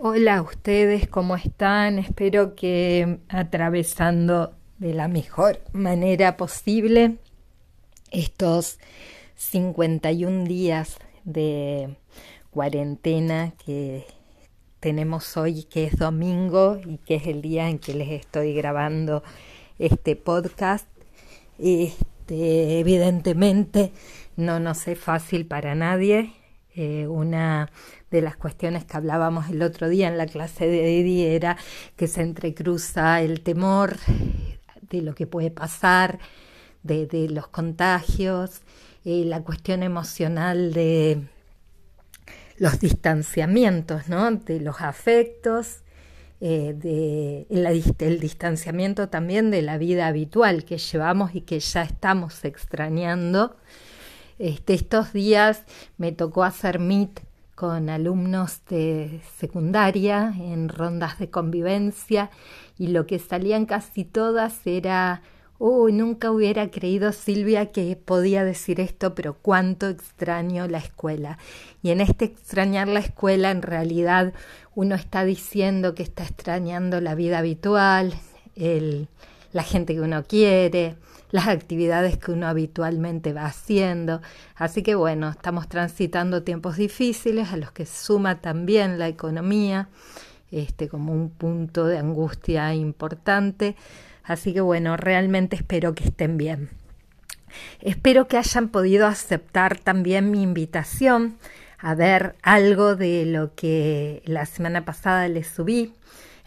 Hola ustedes, ¿cómo están? Espero que atravesando de la mejor manera posible estos 51 días de cuarentena que tenemos hoy, que es domingo y que es el día en que les estoy grabando este podcast. Este, evidentemente no nos es fácil para nadie. Eh, una de las cuestiones que hablábamos el otro día en la clase de Eddie era que se entrecruza el temor de lo que puede pasar, de, los contagios, la cuestión emocional de los distanciamientos, ¿no? de los afectos, eh, de el distanciamiento también de la vida habitual que llevamos y que ya estamos extrañando. Este, estos días me tocó hacer meet con alumnos de secundaria en rondas de convivencia y lo que salían casi todas era, oh, nunca hubiera creído Silvia que podía decir esto, pero cuánto extraño la escuela. Y en este extrañar la escuela en realidad uno está diciendo que está extrañando la vida habitual, el, la gente que uno quiere, las actividades que uno habitualmente va haciendo. Así que bueno, estamos transitando tiempos difíciles a los que suma también la economía, este, como un punto de angustia importante. Así que bueno, realmente espero que estén bien. Espero que hayan podido aceptar también mi invitación a ver algo de lo que la semana pasada les subí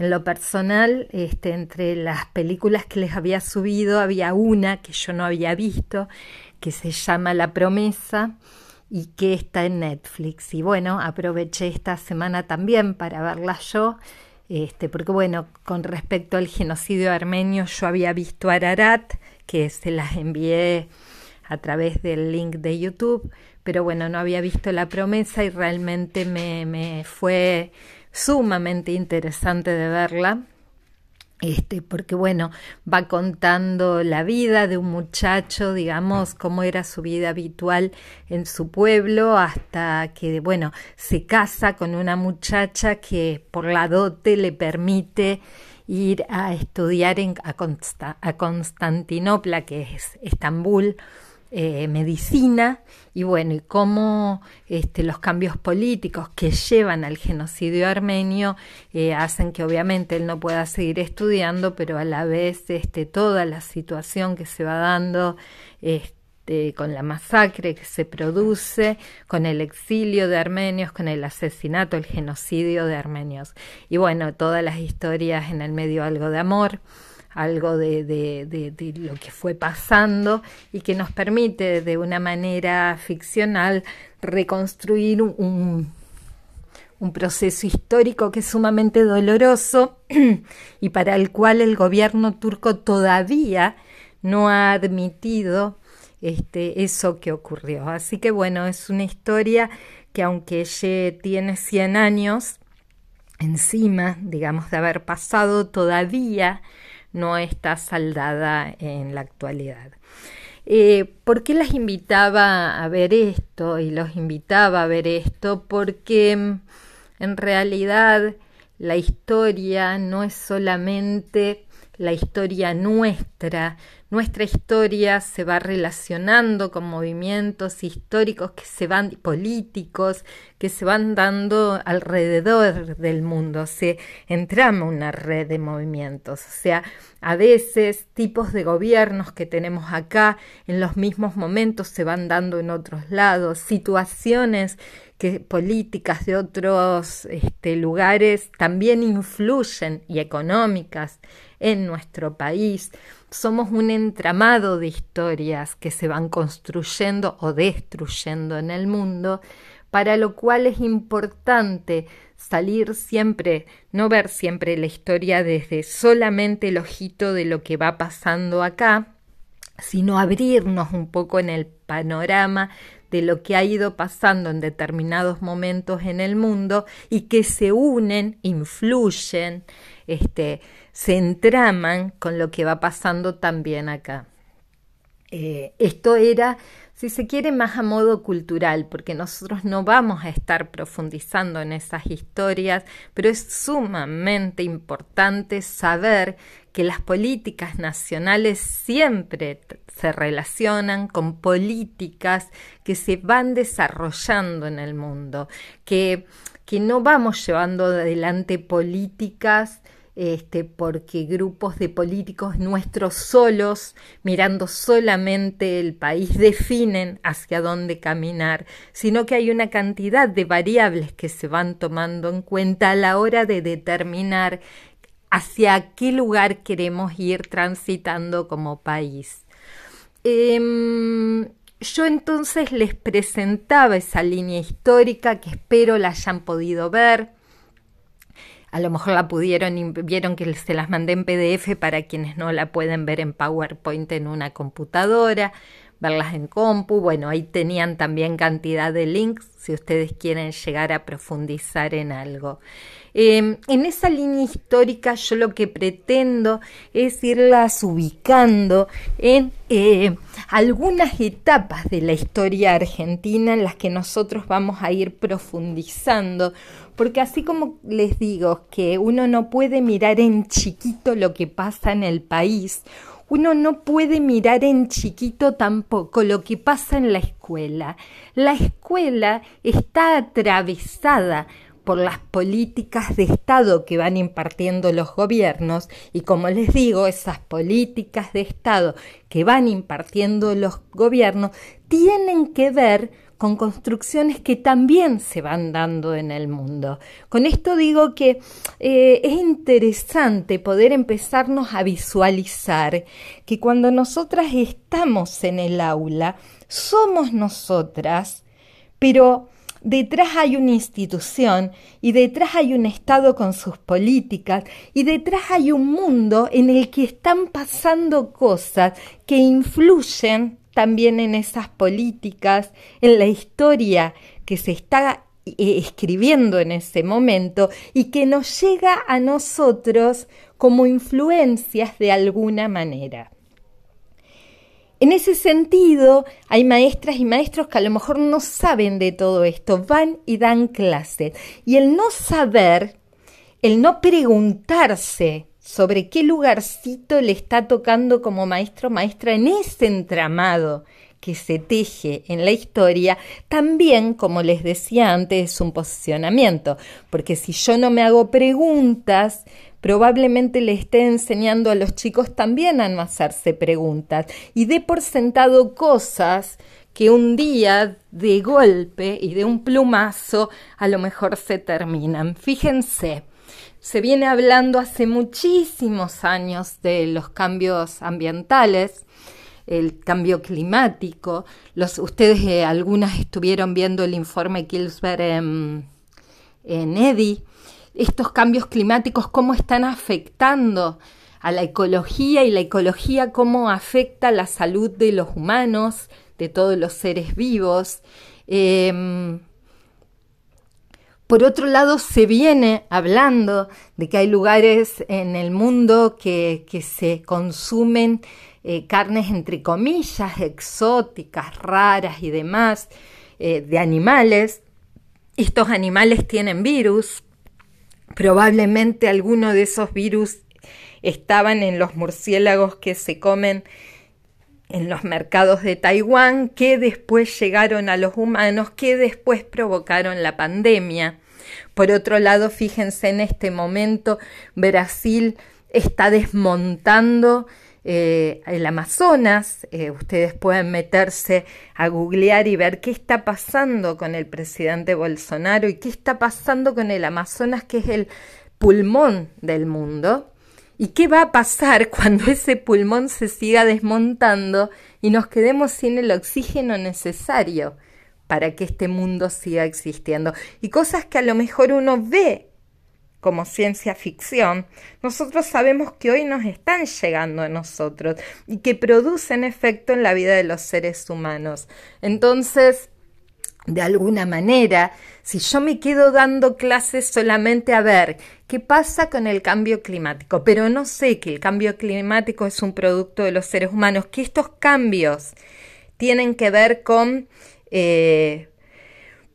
en lo personal, este, entre las películas que les había subido, había una que yo no había visto, que se llama La promesa y que está en Netflix. Y bueno, aproveché esta semana también para verla yo, este, porque bueno, con respecto al genocidio armenio, yo había visto Ararat, que se las envié a través del link de YouTube, pero bueno, no había visto la promesa y realmente me, me fue sumamente interesante de verla. Este, porque bueno, va contando la vida de un muchacho, digamos, cómo era su vida habitual en su pueblo, hasta que, bueno, se casa con una muchacha que por la dote le permite ir a estudiar en, a, a Constantinopla, que es Estambul, eh, medicina y bueno, y cómo este, los cambios políticos que llevan al genocidio armenio eh, hacen que obviamente él no pueda seguir estudiando, pero a la vez este, toda la situación que se va dando este, con la masacre que se produce, con el exilio de armenios, con el asesinato, el genocidio de armenios. Y bueno, todas las historias en el medio algo de amor algo de, lo que fue pasando y que nos permite de una manera ficcional reconstruir un, proceso histórico que es sumamente doloroso y para el cual el gobierno turco todavía no ha admitido este, eso que ocurrió. Así que bueno, es una historia que aunque ya tiene 100 años encima, digamos, de haber pasado, todavía no está saldada en la actualidad. Eh, ¿Por qué las invitaba a ver esto? Y los invitaba a ver esto porque mm, en realidad la historia no es solamente la historia nuestra, nuestra historia se va relacionando con movimientos históricos que se van, políticos, que se van dando alrededor del mundo. Se entrama una red de movimientos. O sea, a veces tipos de gobiernos que tenemos acá en los mismos momentos se van dando en otros lados, situaciones que políticas de otros este, lugares también influyen y económicas en nuestro país. Somos un entramado de historias que se van construyendo o destruyendo en el mundo, para lo cual es importante salir siempre, no ver siempre la historia desde solamente el ojito de lo que va pasando acá, sino abrirnos un poco en el panorama de lo que ha ido pasando en determinados momentos en el mundo y que se unen, influyen, este, se entraman con lo que va pasando también acá. Eh, esto era si se quiere, más a modo cultural, porque nosotros no vamos a estar profundizando en esas historias, pero es sumamente importante saber que las políticas nacionales siempre se relacionan con políticas que se van desarrollando en el mundo, que, que no vamos llevando adelante políticas este, porque grupos de políticos nuestros solos, mirando solamente el país, definen hacia dónde caminar, sino que hay una cantidad de variables que se van tomando en cuenta a la hora de determinar hacia qué lugar queremos ir transitando como país. Em, yo entonces les presentaba esa línea histórica que espero la hayan podido ver a lo mejor la pudieron vieron que se las mandé en PDF para quienes no la pueden ver en PowerPoint en una computadora, verlas en compu. Bueno, ahí tenían también cantidad de links si ustedes quieren llegar a profundizar en algo. Em, en esa línea histórica yo lo que pretendo es irlas ubicando en eh, algunas etapas de la historia argentina en las que nosotros vamos a ir profundizando, porque así como les digo que uno no puede mirar en chiquito lo que pasa en el país, uno no puede mirar en chiquito tampoco lo que pasa en la escuela. La escuela está atravesada por las políticas de Estado que van impartiendo los gobiernos y como les digo, esas políticas de Estado que van impartiendo los gobiernos tienen que ver con construcciones que también se van dando en el mundo. Con esto digo que eh, es interesante poder empezarnos a visualizar que cuando nosotras estamos en el aula, somos nosotras, pero detrás hay una institución y detrás hay un Estado con sus políticas y detrás hay un mundo en el que están pasando cosas que influyen también en esas políticas, en la historia que se está eh, escribiendo en ese momento y que nos llega a nosotros como influencias de alguna manera. En ese sentido, hay maestras y maestros que a lo mejor no saben de todo esto, van y dan clases. Y el no saber, el no preguntarse sobre qué lugarcito le está tocando como maestro maestra en ese entramado que se teje en la historia, también, como les decía antes, es un posicionamiento, porque si yo no me hago preguntas, probablemente le esté enseñando a los chicos también a no hacerse preguntas y dé por sentado cosas que un día de golpe y de un plumazo a lo mejor se terminan. Fíjense, se viene hablando hace muchísimos años de los cambios ambientales, el cambio climático. Los, ustedes eh, algunas estuvieron viendo el informe Kilsberg en, EDI estos cambios climáticos, cómo están afectando a la ecología y la ecología cómo afecta la salud de los humanos, de todos los seres vivos. Em, por otro lado, se viene hablando de que hay lugares en el mundo que, se consumen eh, carnes entre comillas exóticas, raras y demás, eh, de animales. Estos animales tienen virus, Probablemente alguno de esos virus estaban en los murciélagos que se comen en los mercados de Taiwán, que después llegaron a los humanos, que después provocaron la pandemia. Por otro lado, fíjense en este momento, Brasil está desmontando eh, el Amazonas. Eh, ustedes pueden meterse a googlear y ver qué está pasando con el presidente Bolsonaro y qué está pasando con el Amazonas, que es el pulmón del mundo. ¿Y qué va a pasar cuando ese pulmón se siga desmontando y nos quedemos sin el oxígeno necesario para que este mundo siga existiendo? Y cosas que a lo mejor uno ve como ciencia ficción, nosotros sabemos que hoy nos están llegando a nosotros y que producen efecto en la vida de los seres humanos. Entonces, de alguna manera, si yo me quedo dando clases solamente a ver qué pasa con el cambio climático, pero no sé que el cambio climático es un producto de los seres humanos, que estos cambios tienen que ver con eh,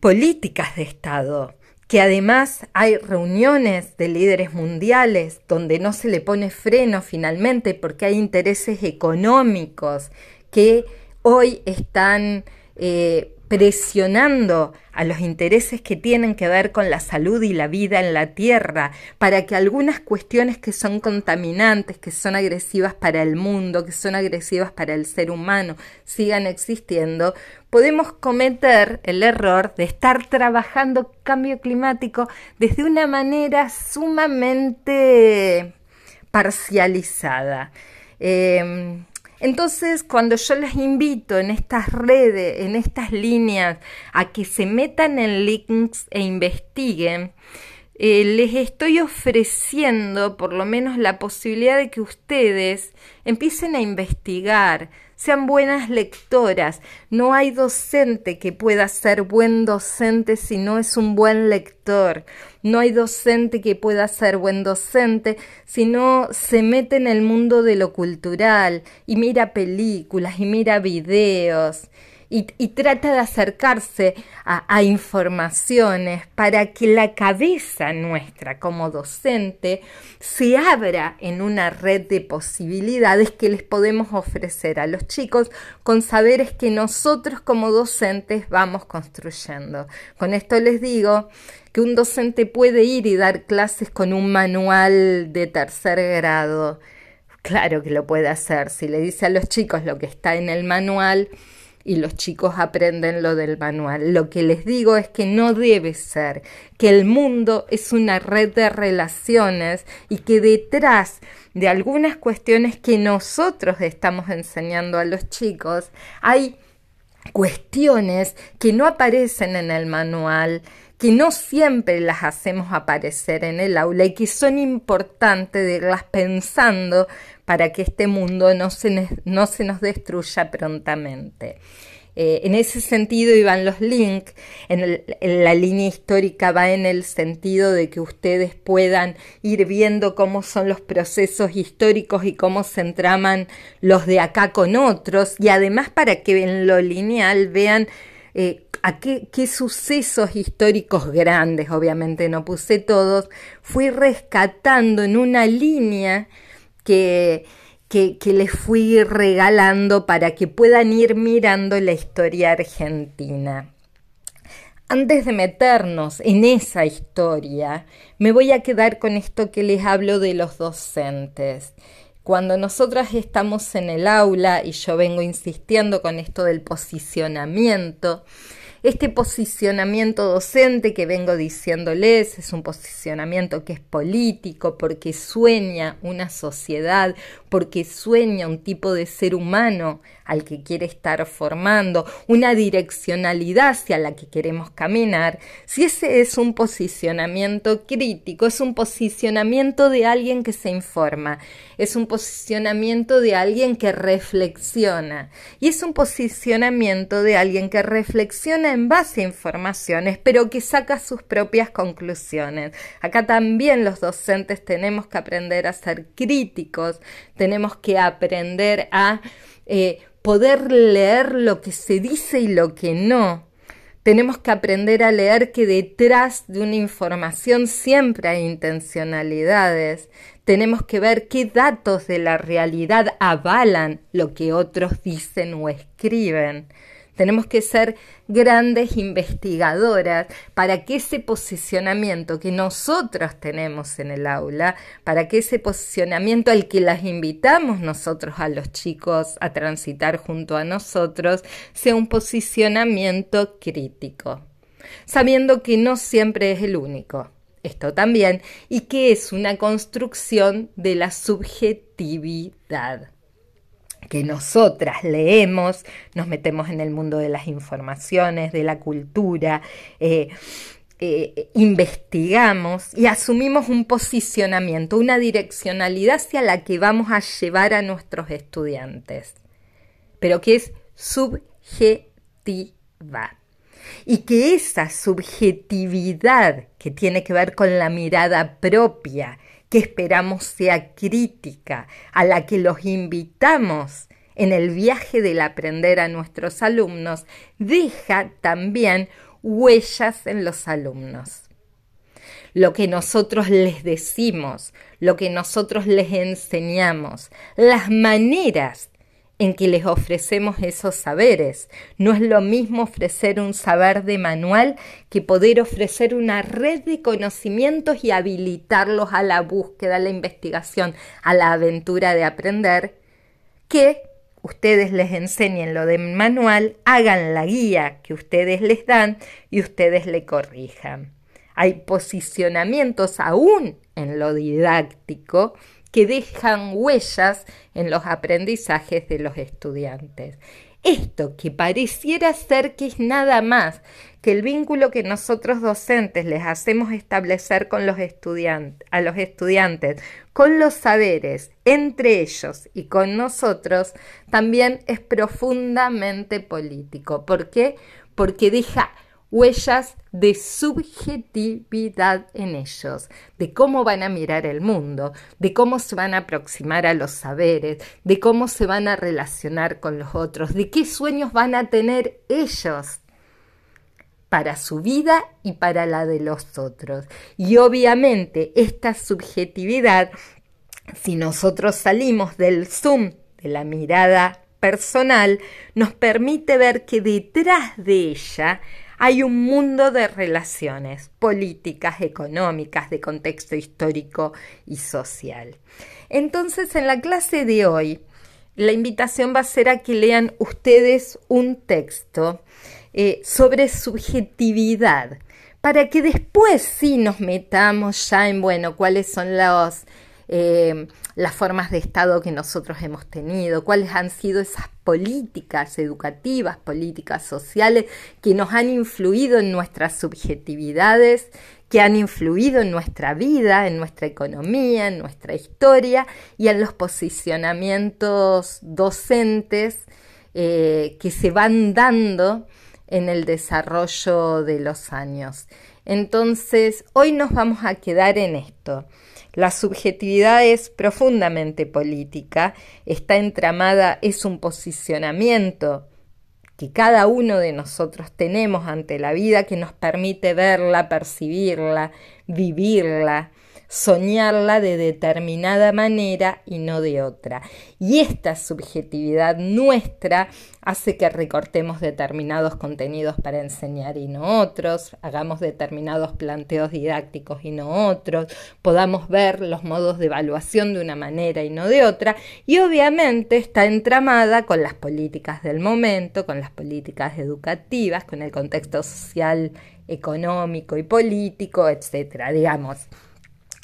políticas de Estado, que además hay reuniones de líderes mundiales donde no se le pone freno finalmente porque hay intereses económicos que hoy están eh, presionando a los intereses que tienen que ver con la salud y la vida en la Tierra, para que algunas cuestiones que son contaminantes, que son agresivas para el mundo, que son agresivas para el ser humano, sigan existiendo, podemos cometer el error de estar trabajando cambio climático desde una manera sumamente parcializada. Eh, entonces, cuando yo les invito en estas redes, en estas líneas, a que se metan en links e investiguen, eh, les estoy ofreciendo por lo menos la posibilidad de que ustedes empiecen a investigar, sean buenas lectoras. No hay docente que pueda ser buen docente si no es un buen lector. No hay docente que pueda ser buen docente si no se mete en el mundo de lo cultural y mira películas y mira videos y, trata de acercarse a, informaciones para que la cabeza nuestra como docente se abra en una red de posibilidades que les podemos ofrecer a los chicos con saberes que nosotros como docentes vamos construyendo. Con esto les digo que un docente puede ir y dar clases con un manual de tercer grado. Claro que lo puede hacer. Si le dice a los chicos lo que está en el manual, y los chicos aprenden lo del manual. Lo que les digo es que no debe ser, que el mundo es una red de relaciones y que detrás de algunas cuestiones que nosotros estamos enseñando a los chicos hay cuestiones que no aparecen en el manual, que no siempre las hacemos aparecer en el aula y que son importantes de irlas pensando para que este mundo no se, no se nos destruya prontamente. Eh, en ese sentido iban los links, en, la línea histórica va en el sentido de que ustedes puedan ir viendo cómo son los procesos históricos y cómo se entraman los de acá con otros, y además para que en lo lineal vean eh, a qué, qué, sucesos históricos grandes, obviamente no puse todos, fui rescatando en una línea que, que, les fui regalando para que puedan ir mirando la historia argentina. Antes de meternos en esa historia, me voy a quedar con esto que les hablo de los docentes. Cuando nosotras estamos en el aula, y yo vengo insistiendo con esto del posicionamiento, este posicionamiento docente que vengo diciéndoles es un posicionamiento que es político porque sueña una sociedad, porque sueña un tipo de ser humano al que quiere estar formando, una direccionalidad hacia la que queremos caminar, si ese es un posicionamiento crítico, es un posicionamiento de alguien que se informa, es un posicionamiento de alguien que reflexiona y es un posicionamiento de alguien que reflexiona en base a informaciones, pero que saca sus propias conclusiones. Acá también los docentes tenemos que aprender a ser críticos, tenemos que aprender a eh, poder leer lo que se dice y lo que no. Tenemos que aprender a leer que detrás de una información siempre hay intencionalidades. Tenemos que ver qué datos de la realidad avalan lo que otros dicen o escriben. Tenemos que ser grandes investigadoras para que ese posicionamiento que nosotros tenemos en el aula, para que ese posicionamiento al que las invitamos nosotros a los chicos a transitar junto a nosotros, sea un posicionamiento crítico, sabiendo que no siempre es el único. Esto también, y que es una construcción de la subjetividad que nosotras leemos, nos metemos en el mundo de las informaciones, de la cultura, eh, eh, investigamos y asumimos un posicionamiento, una direccionalidad hacia la que vamos a llevar a nuestros estudiantes, pero que es subjetiva. Y que esa subjetividad que tiene que ver con la mirada propia, que esperamos sea crítica, a la que los invitamos en el viaje del aprender a nuestros alumnos, deja también huellas en los alumnos. Lo que nosotros les decimos, lo que nosotros les enseñamos, las maneras en que les ofrecemos esos saberes. No es lo mismo ofrecer un saber de manual que poder ofrecer una red de conocimientos y habilitarlos a la búsqueda, a la investigación, a la aventura de aprender, que ustedes les enseñen lo de manual, hagan la guía que ustedes les dan y ustedes le corrijan. Hay posicionamientos aún en lo didáctico que dejan huellas en los aprendizajes de los estudiantes. Esto que pareciera ser que es nada más que el vínculo que nosotros docentes les hacemos establecer con los estudiantes, a los estudiantes, con los saberes entre ellos y con nosotros, también es profundamente político. ¿Por qué? Porque deja huellas de subjetividad en ellos, de cómo van a mirar el mundo, de cómo se van a aproximar a los saberes, de cómo se van a relacionar con los otros, de qué sueños van a tener ellos para su vida y para la de los otros. Y obviamente esta subjetividad, si nosotros salimos del zoom de la mirada personal, nos permite ver que detrás de ella hay un mundo de relaciones políticas, económicas, de contexto histórico y social. Entonces, en la clase de hoy, la invitación va a ser a que lean ustedes un texto eh, sobre subjetividad, para que después sí nos metamos ya en, bueno, cuáles son los, eh, las formas de Estado que nosotros hemos tenido, cuáles han sido esas políticas educativas, políticas sociales que nos han influido en nuestras subjetividades, que han influido en nuestra vida, en nuestra economía, en nuestra historia y en los posicionamientos docentes eh, que se van dando en el desarrollo de los años. Entonces, hoy nos vamos a quedar en esto. La subjetividad es profundamente política, está entramada, es un posicionamiento que cada uno de nosotros tenemos ante la vida que nos permite verla, percibirla, vivirla, soñarla de determinada manera y no de otra. Y esta subjetividad nuestra hace que recortemos determinados contenidos para enseñar y no otros, hagamos determinados planteos didácticos y no otros, podamos ver los modos de evaluación de una manera y no de otra, y obviamente está entramada con las políticas del momento, con las políticas educativas, con el contexto social, económico y político, etcétera, digamos.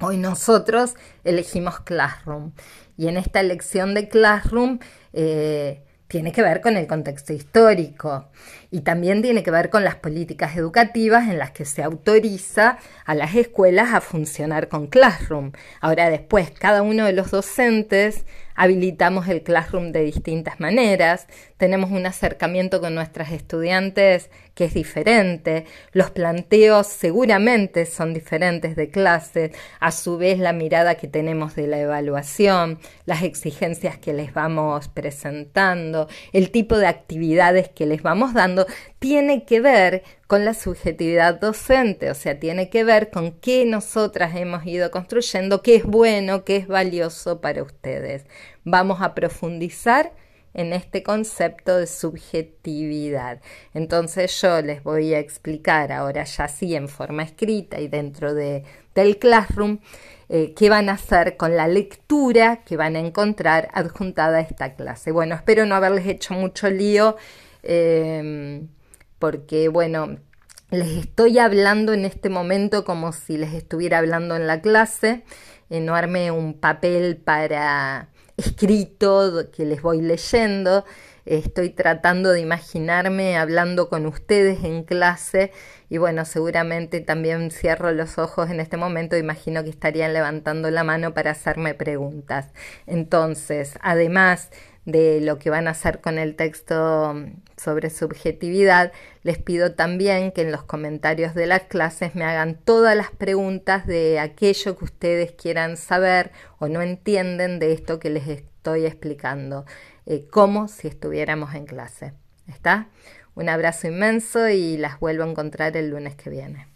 Hoy nosotros elegimos Classroom y en esta elección de Classroom eh, tiene que ver con el contexto histórico y también tiene que ver con las políticas educativas en las que se autoriza a las escuelas a funcionar con Classroom. Ahora después, cada uno de los docentes habilitamos el Classroom de distintas maneras, tenemos un acercamiento con nuestras estudiantes que es diferente, los planteos seguramente son diferentes de clase, a su vez la mirada que tenemos de la evaluación, las exigencias que les vamos presentando, el tipo de actividades que les vamos dando, tiene que ver con la subjetividad docente, o sea, tiene que ver con qué nosotras hemos ido construyendo, qué es bueno, qué es valioso para ustedes. Vamos a profundizar en este concepto de subjetividad. Entonces yo les voy a explicar ahora ya sí en forma escrita y dentro de, del classroom eh, qué van a hacer con la lectura que van a encontrar adjuntada a esta clase. Bueno, espero no haberles hecho mucho lío Em, porque bueno, les estoy hablando en este momento como si les estuviera hablando en la clase, no armé un papel para escrito que les voy leyendo, estoy tratando de imaginarme hablando con ustedes en clase y bueno, seguramente también cierro los ojos en este momento, imagino que estarían levantando la mano para hacerme preguntas. Entonces, además de lo que van a hacer con el texto sobre subjetividad, les pido también que en los comentarios de las clases me hagan todas las preguntas de aquello que ustedes quieran saber o no entienden de esto que les estoy explicando, eh, como si estuviéramos en clase. ¿Está? Un abrazo inmenso y las vuelvo a encontrar el lunes que viene.